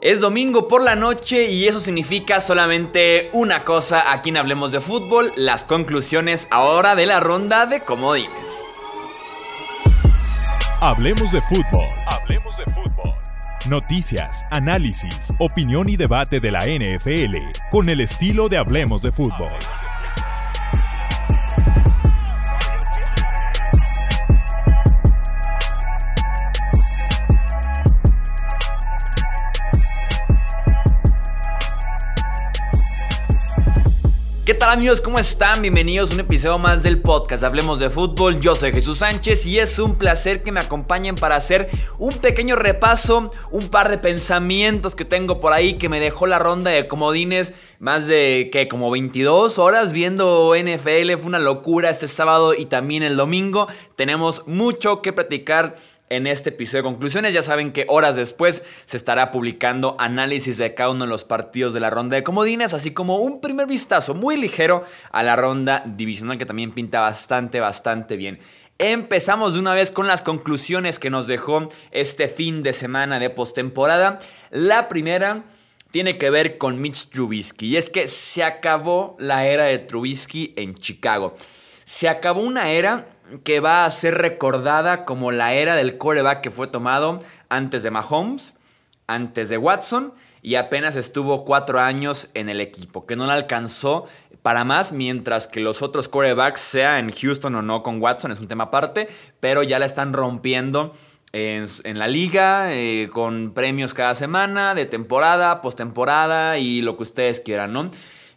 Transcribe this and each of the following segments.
Es domingo por la noche y eso significa solamente una cosa aquí en Hablemos de Fútbol, las conclusiones ahora de la ronda de comodines. Hablemos de fútbol. Hablemos de fútbol. Noticias, análisis, opinión y debate de la NFL con el estilo de Hablemos de fútbol. Amigos? ¿Cómo están? Bienvenidos a un episodio más del podcast Hablemos de Fútbol. Yo soy Jesús Sánchez y es un placer que me acompañen para hacer un pequeño repaso, un par de pensamientos que tengo por ahí que me dejó la ronda de comodines más de que como 22 horas viendo NFL. Fue una locura este sábado y también el domingo. Tenemos mucho que platicar en este episodio de conclusiones. Ya saben que horas después se estará publicando análisis de cada uno de los partidos de la ronda de comodines, así como un primer vistazo muy ligero a la ronda divisional que también pinta bastante, bastante bien. Empezamos de una vez con las conclusiones que nos dejó este fin de semana de postemporada. La primera tiene que ver con Mitch Trubisky y es que se acabó la era de Trubisky en Chicago. Se acabó una era que va a ser recordada como la era del coreback que fue tomado antes de Mahomes, antes de Watson y apenas estuvo cuatro años en el equipo, que no le alcanzó para más, mientras que los otros corebacks, sea en Houston o no con Watson, es un tema aparte, pero ya la están rompiendo en, la liga, eh, con premios cada semana, de temporada, postemporada y lo que ustedes quieran, ¿no?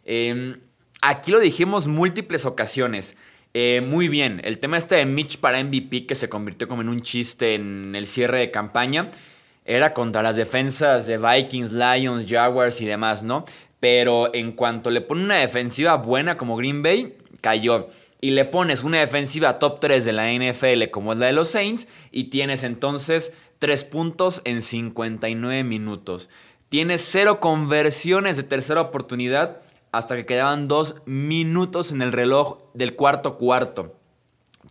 Em, aquí lo dijimos múltiples ocasiones. Eh, muy bien, el tema este de Mitch para MVP que se convirtió como en un chiste en el cierre de campaña era contra las defensas de Vikings, Lions, Jaguars y demás, ¿no? Pero en cuanto le pone una defensiva buena como Green Bay, cayó. Y le pones una defensiva top 3 de la NFL como es la de los Saints y tienes entonces 3 puntos en 59 minutos. Tienes 0 conversiones de tercera oportunidad hasta que quedaban dos minutos en el reloj del cuarto cuarto.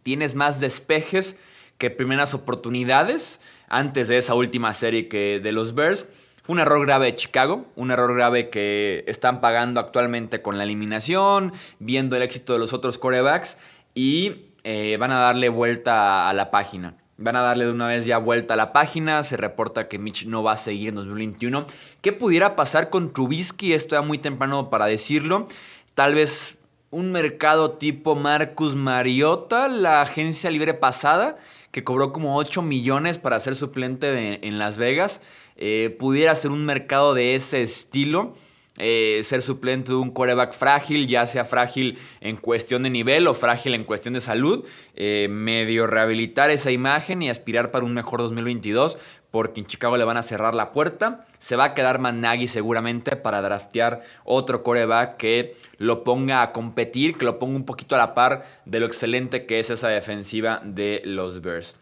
Tienes más despejes que primeras oportunidades antes de esa última serie que de los Bears. Fue un error grave de Chicago, un error grave que están pagando actualmente con la eliminación, viendo el éxito de los otros corebacks y eh, van a darle vuelta a la página. Van a darle de una vez ya vuelta a la página. Se reporta que Mitch no va a seguir en 2021. ¿Qué pudiera pasar con Trubisky? Esto era muy temprano para decirlo. Tal vez un mercado tipo Marcus Mariota, la agencia libre pasada, que cobró como 8 millones para ser suplente en Las Vegas. Eh, pudiera ser un mercado de ese estilo. Eh, ser suplente de un coreback frágil, ya sea frágil en cuestión de nivel o frágil en cuestión de salud, eh, medio rehabilitar esa imagen y aspirar para un mejor 2022, porque en Chicago le van a cerrar la puerta. Se va a quedar Managi seguramente para draftear otro coreback que lo ponga a competir, que lo ponga un poquito a la par de lo excelente que es esa defensiva de los Bears.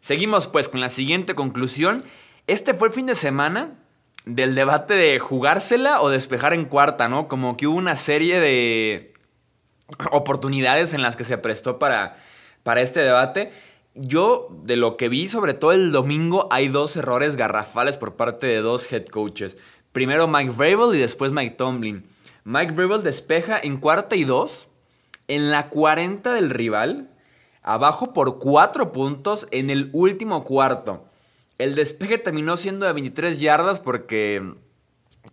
Seguimos pues con la siguiente conclusión. Este fue el fin de semana del debate de jugársela o despejar en cuarta, ¿no? Como que hubo una serie de oportunidades en las que se prestó para, para este debate. Yo, de lo que vi, sobre todo el domingo, hay dos errores garrafales por parte de dos head coaches. Primero Mike Vrabel y después Mike Tomlin. Mike Vrabel despeja en cuarta y dos, en la 40 del rival, abajo por cuatro puntos en el último cuarto. El despeje terminó siendo de 23 yardas porque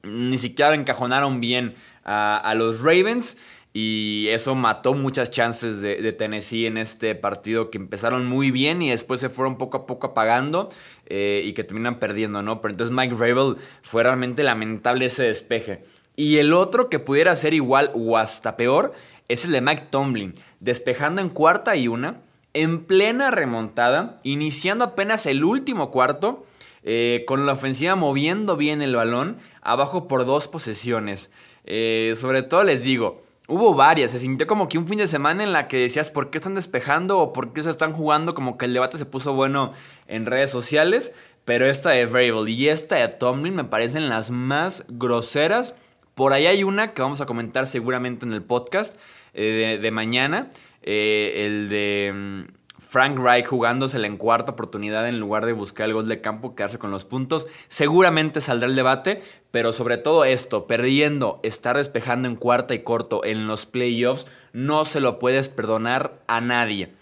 ni siquiera encajonaron bien a, los Ravens. Y eso mató muchas chances de, Tennessee en este partido que empezaron muy bien y después se fueron poco a poco apagando eh, y que terminan perdiendo, ¿no? Pero entonces Mike Vrabel fue realmente lamentable ese despeje. Y el otro que pudiera ser igual o hasta peor es el de Mike Tomlin, despejando en cuarta y una en plena remontada, iniciando apenas el último cuarto, eh, con la ofensiva moviendo bien el balón, abajo por dos posesiones. Eh, sobre todo les digo, hubo varias, se sintió como que un fin de semana en la que decías por qué están despejando o por qué se están jugando, como que el debate se puso bueno en redes sociales, pero esta de Variable y esta de Tomlin me parecen las más groseras. Por ahí hay una que vamos a comentar seguramente en el podcast eh, de mañana. Eh, el de mm, Frank Reich jugándosela en cuarta oportunidad en lugar de buscar el gol de campo, quedarse con los puntos. Seguramente saldrá el debate, pero sobre todo esto, perdiendo, estar despejando en cuarta y corto en los playoffs, no se lo puedes perdonar a nadie.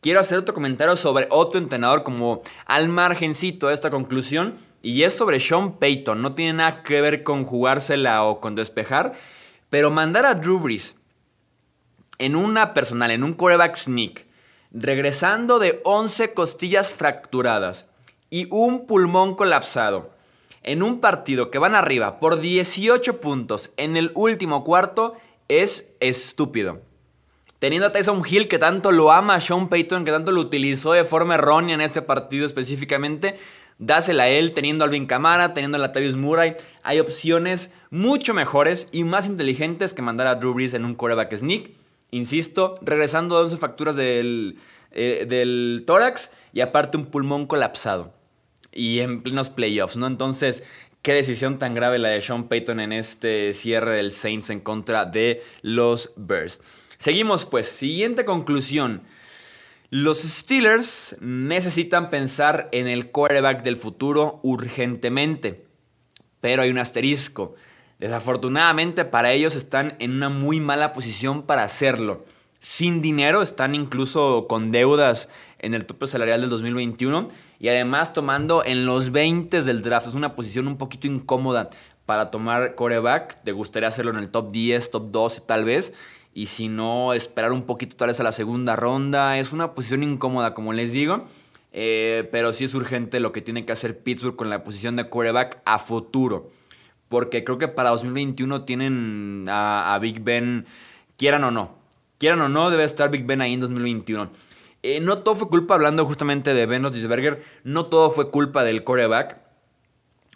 Quiero hacer otro comentario sobre otro entrenador como al margencito de esta conclusión y es sobre Sean Payton. No tiene nada que ver con jugársela o con despejar, pero mandar a Drew Brees en una personal, en un quarterback sneak, regresando de 11 costillas fracturadas y un pulmón colapsado, en un partido que van arriba por 18 puntos en el último cuarto, es estúpido. Teniendo a Tyson Hill que tanto lo ama a Sean Payton, que tanto lo utilizó de forma errónea en este partido específicamente, dásela a él, teniendo a Alvin Kamara, teniendo a Latavius Murray. Hay opciones mucho mejores y más inteligentes que mandar a Drew Brees en un quarterback sneak. Insisto, regresando a 11 facturas del, eh, del tórax y aparte un pulmón colapsado. Y en plenos playoffs, ¿no? Entonces, qué decisión tan grave la de Sean Payton en este cierre del Saints en contra de los Bears. Seguimos pues, siguiente conclusión. Los Steelers necesitan pensar en el quarterback del futuro urgentemente, pero hay un asterisco. Desafortunadamente para ellos están en una muy mala posición para hacerlo. Sin dinero, están incluso con deudas en el tope salarial del 2021 y además tomando en los 20 del draft. Es una posición un poquito incómoda para tomar coreback. Te gustaría hacerlo en el top 10, top 12 tal vez. Y si no, esperar un poquito tal vez a la segunda ronda. Es una posición incómoda, como les digo. Eh, pero sí es urgente lo que tiene que hacer Pittsburgh con la posición de coreback a futuro porque creo que para 2021 tienen a, Big Ben, quieran o no. Quieran o no, debe estar Big Ben ahí en 2021. Eh, no todo fue culpa, hablando justamente de Ben Roethlisberger, no todo fue culpa del coreback.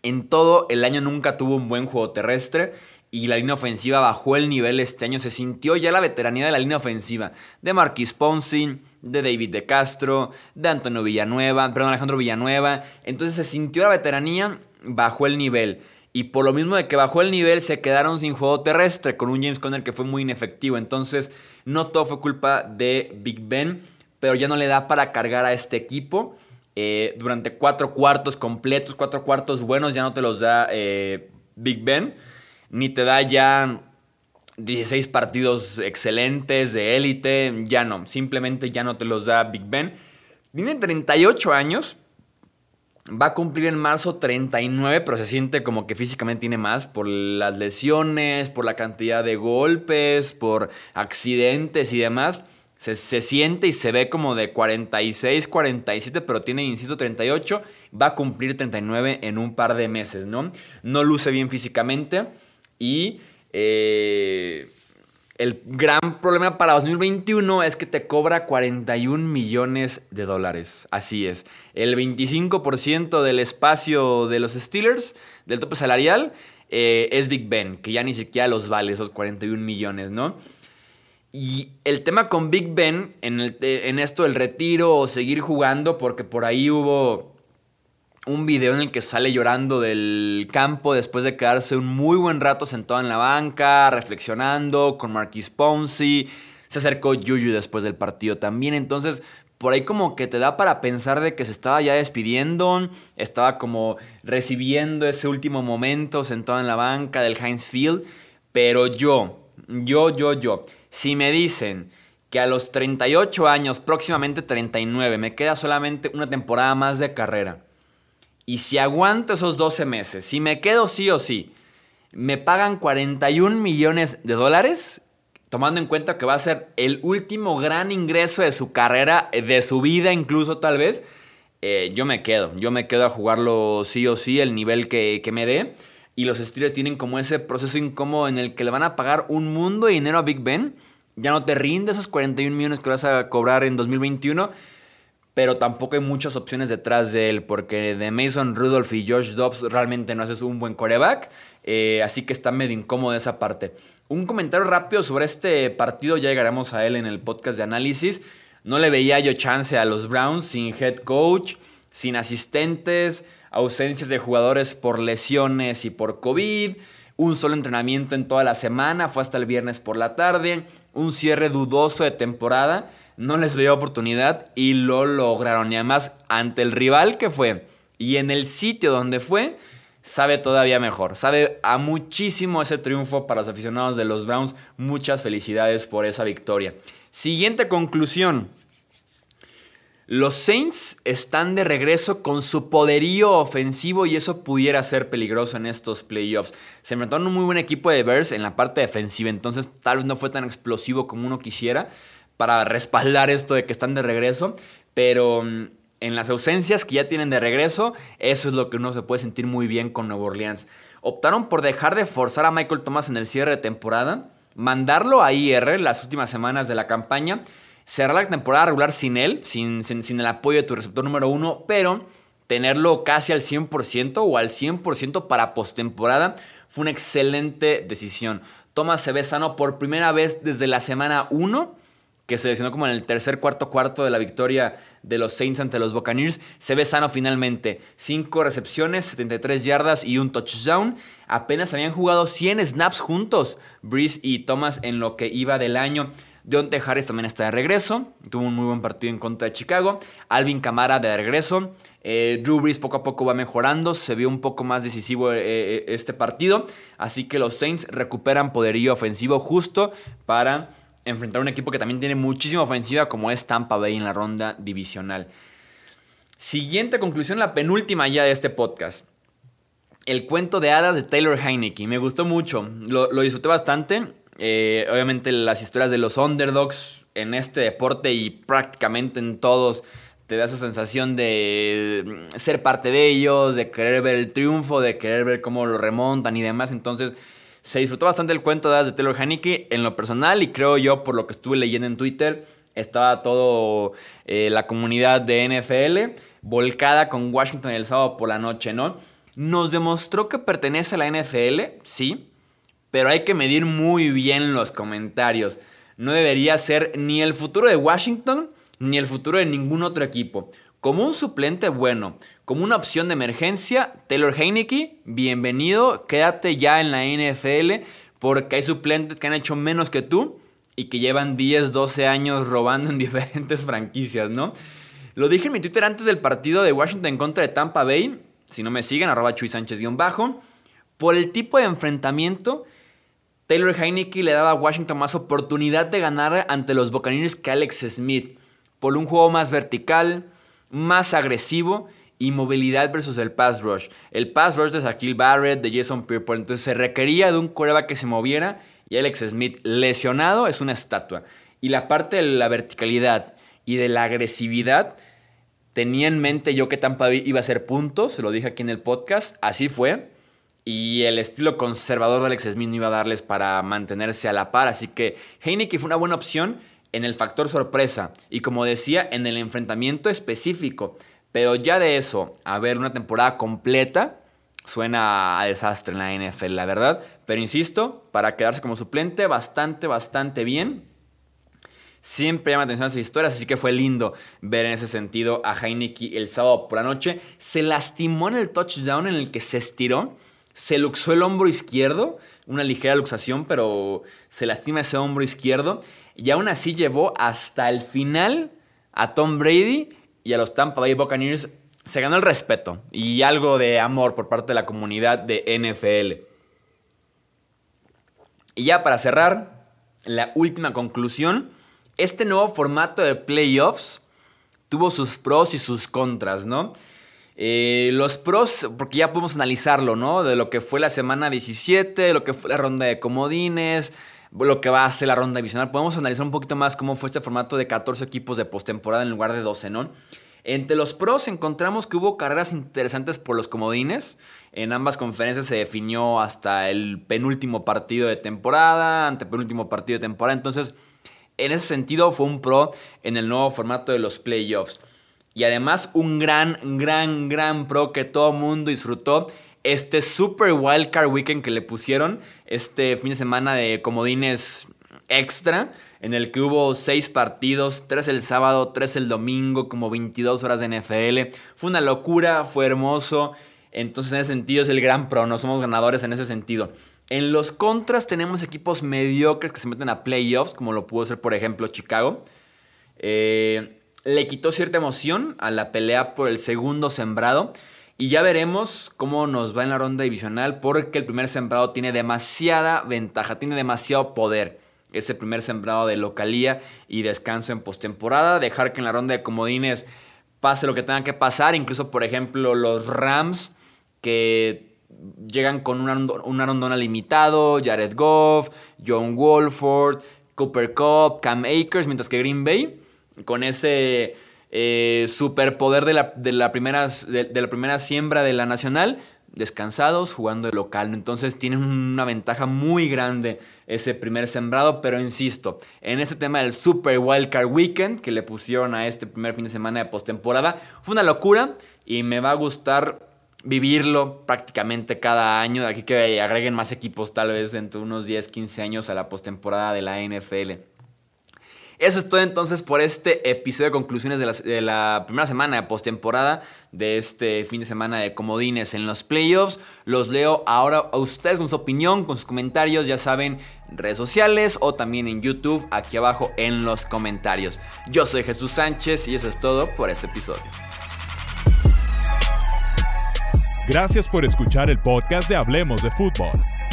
En todo el año nunca tuvo un buen juego terrestre y la línea ofensiva bajó el nivel este año. Se sintió ya la veteranía de la línea ofensiva de Marquis Ponzi, de David de Castro, de Antonio Villanueva, perdón, Alejandro Villanueva. Entonces se sintió la veteranía, bajó el nivel. Y por lo mismo de que bajó el nivel, se quedaron sin juego terrestre con un James Conner que fue muy inefectivo. Entonces, no todo fue culpa de Big Ben, pero ya no le da para cargar a este equipo. Eh, durante cuatro cuartos completos, cuatro cuartos buenos, ya no te los da eh, Big Ben. Ni te da ya 16 partidos excelentes de élite. Ya no, simplemente ya no te los da Big Ben. Tiene 38 años Va a cumplir en marzo 39, pero se siente como que físicamente tiene más por las lesiones, por la cantidad de golpes, por accidentes y demás. Se, siente y se ve como de 46, 47, pero tiene, insisto, 38. Va a cumplir 39 en un par de meses, ¿no? No luce bien físicamente y... Eh, el gran problema para 2021 es que te cobra 41 millones de dólares. Así es. El 25% del espacio de los Steelers, del tope salarial, eh, es Big Ben, que ya ni siquiera los vale esos 41 millones, ¿no? Y el tema con Big Ben en, en esto del retiro o seguir jugando, porque por ahí hubo un video en el que sale llorando del campo después de quedarse un muy buen rato sentado en la banca, reflexionando con Marquis Ponzi. Se acercó Juju después del partido también. Entonces, por ahí como que te da para pensar de que se estaba ya despidiendo, estaba como recibiendo ese último momento sentado en la banca del Heinz Field. Pero yo, yo, yo, yo, si me dicen que a los 38 años, próximamente 39, me queda solamente una temporada más de carrera y si aguanto esos 12 meses, si me quedo sí o sí, me pagan 41 millones de dólares, tomando en cuenta que va a ser el último gran ingreso de su carrera, de su vida incluso tal vez, eh, yo me quedo. Yo me quedo a jugarlo sí o sí, el nivel que, que me dé. Y los Steelers tienen como ese proceso incómodo en el que le van a pagar un mundo de dinero a Big Ben. Ya no te rinde esos 41 millones que vas a cobrar en 2021 pero tampoco hay muchas opciones detrás de él, porque de Mason Rudolph y Josh Dobbs realmente no haces un buen coreback, eh, así que está medio incómodo esa parte. Un comentario rápido sobre este partido, ya llegaremos a él en el podcast de análisis. No le veía yo chance a los Browns sin head coach, sin asistentes, ausencias de jugadores por lesiones y por COVID, un solo entrenamiento en toda la semana, fue hasta el viernes por la tarde, un cierre dudoso de temporada no les dio oportunidad y lo lograron. Y además, ante el rival que fue y en el sitio donde fue, sabe todavía mejor. Sabe a muchísimo ese triunfo para los aficionados de los Browns. Muchas felicidades por esa victoria. Siguiente conclusión. Los Saints están de regreso con su poderío ofensivo y eso pudiera ser peligroso en estos playoffs. Se enfrentaron a un muy buen equipo de Bears en la parte defensiva, entonces tal vez no fue tan explosivo como uno quisiera para respaldar esto de que están de regreso, pero mm, en las ausencias que ya tienen de regreso, eso es lo que uno se puede sentir muy bien con Nueva Orleans. Optaron por dejar de forzar a Michael Thomas en el cierre de temporada, mandarlo a IR las últimas semanas de la campaña cerrar la temporada regular sin él, sin, sin, el apoyo de tu receptor número uno, pero tenerlo casi al 100% o al 100% para postemporada fue una excelente decisión. Thomas se ve sano por primera vez desde la semana 1, que se lesionó como en el tercer, cuarto, cuarto de la victoria de los Saints ante los Buccaneers. Se ve sano finalmente. 5 recepciones, 73 yardas y un touchdown. Apenas habían jugado 100 snaps juntos, Breeze y Thomas, en lo que iba del año. Deontay Harris también está de regreso. Tuvo un muy buen partido en contra de Chicago. Alvin Camara de regreso. Eh, Drew Brees poco a poco va mejorando. Se vio un poco más decisivo eh, eh, este partido. Así que los Saints recuperan poderío ofensivo justo para enfrentar a un equipo que también tiene muchísima ofensiva como es Tampa Bay en la ronda divisional. Siguiente conclusión, la penúltima ya de este podcast. El cuento de hadas de Taylor Heineke. Me gustó mucho. Lo, disfruté bastante. Eh, obviamente las historias de los underdogs en este deporte y prácticamente en todos te da esa sensación de mm, ser parte de ellos, de querer ver el triunfo, de querer ver cómo lo remontan y demás. Entonces se disfrutó bastante el cuento de, Taylor Haneke en lo personal y creo yo por lo que estuve leyendo en Twitter estaba todo eh, la comunidad de NFL volcada con Washington el sábado por la noche, ¿no? Nos demostró que pertenece a la NFL, sí, pero hay que medir muy bien los comentarios. No debería ser ni el futuro de Washington ni el futuro de ningún otro equipo. Como un suplente bueno, como una opción de emergencia, Taylor Heineke, bienvenido, quédate ya en la NFL porque hay suplentes que han hecho menos que tú y que llevan 10, 12 años robando en diferentes franquicias, ¿no? Lo dije en mi Twitter antes del partido de Washington contra de Tampa Bay, si no me siguen, arroba Chuy Sánchez-bajo, por el tipo de enfrentamiento Taylor Heineke le daba a Washington más oportunidad de ganar ante los Buccaneers que Alex Smith, por un juego más vertical, más agresivo y movilidad versus el pass rush. El pass rush de Shaquille Barrett, de Jason Pierre, entonces se requería de un coreback que se moviera y Alex Smith lesionado es una estatua. Y la parte de la verticalidad y de la agresividad tenía en mente yo que Tampa iba a ser puntos, se lo dije aquí en el podcast, así fue y el estilo conservador de Alex Smith no iba a darles para mantenerse a la par. Así que Heineken fue una buena opción en el factor sorpresa y como decía, en el enfrentamiento específico. Pero ya de eso, a ver una temporada completa, suena a desastre en la NFL, la verdad. Pero insisto, para quedarse como suplente, bastante, bastante bien. Siempre llama atención esas historias, así que fue lindo ver en ese sentido a Heineken el sábado por la noche. Se lastimó en el touchdown en el que se estiró se luxó el hombro izquierdo, una ligera luxación, pero se lastima ese hombro izquierdo. Y aún así llevó hasta el final a Tom Brady y a los Tampa Bay Buccaneers. Se ganó el respeto y algo de amor por parte de la comunidad de NFL. Y ya para cerrar, la última conclusión. Este nuevo formato de playoffs tuvo sus pros y sus contras, ¿no? Eh, los pros, porque ya podemos analizarlo, ¿no? De lo que fue la semana 17, de lo que fue la ronda de comodines, lo que va a ser la ronda divisional. Podemos analizar un poquito más cómo fue este formato de 14 equipos de postemporada en lugar de 12, ¿no? Entre los pros encontramos que hubo carreras interesantes por los comodines. En ambas conferencias se definió hasta el penúltimo partido de temporada, ante penúltimo partido de temporada. Entonces, en ese sentido fue un pro en el nuevo formato de los playoffs. Y además un gran, gran, gran pro que todo mundo disfrutó. Este Super Wildcard Weekend que le pusieron este fin de semana de comodines extra, en el que hubo seis partidos, tres el sábado, tres el domingo, como 22 horas de NFL. Fue una locura, fue hermoso. Entonces en ese sentido es el gran pro, no somos ganadores en ese sentido. En los contras tenemos equipos mediocres que se meten a playoffs, como lo pudo ser por ejemplo Chicago. eh, le quitó cierta emoción a la pelea por el segundo sembrado. Y ya veremos cómo nos va en la ronda divisional porque el primer sembrado tiene demasiada ventaja, tiene demasiado poder. Ese primer sembrado de localía y descanso en postemporada. Dejar que en la ronda de comodines pase lo que tenga que pasar. Incluso, por ejemplo, los Rams que llegan con un arondona limitado. Jared Goff, John Wolford, Cooper Cup, Cam Akers. Mientras que Green Bay con ese eh, superpoder de la, de, la primera, de, la primera siembra de la nacional, descansados, jugando de local. Entonces tienen una ventaja muy grande ese primer sembrado, pero insisto, en este tema del Super Wildcard Weekend que le pusieron a este primer fin de semana de postemporada, fue una locura y me va a gustar vivirlo prácticamente cada año, de aquí que agreguen más equipos tal vez dentro de unos 10, 15 años a la postemporada de la NFL. Eso es todo entonces por este episodio de conclusiones de la, primera semana de postemporada de este fin de semana de comodines en los playoffs. Los leo ahora a ustedes con su opinión, con sus comentarios, ya saben, redes sociales o también en YouTube, aquí abajo en los comentarios. Yo soy Jesús Sánchez y eso es todo por este episodio. Gracias por escuchar el podcast de Hablemos de Fútbol.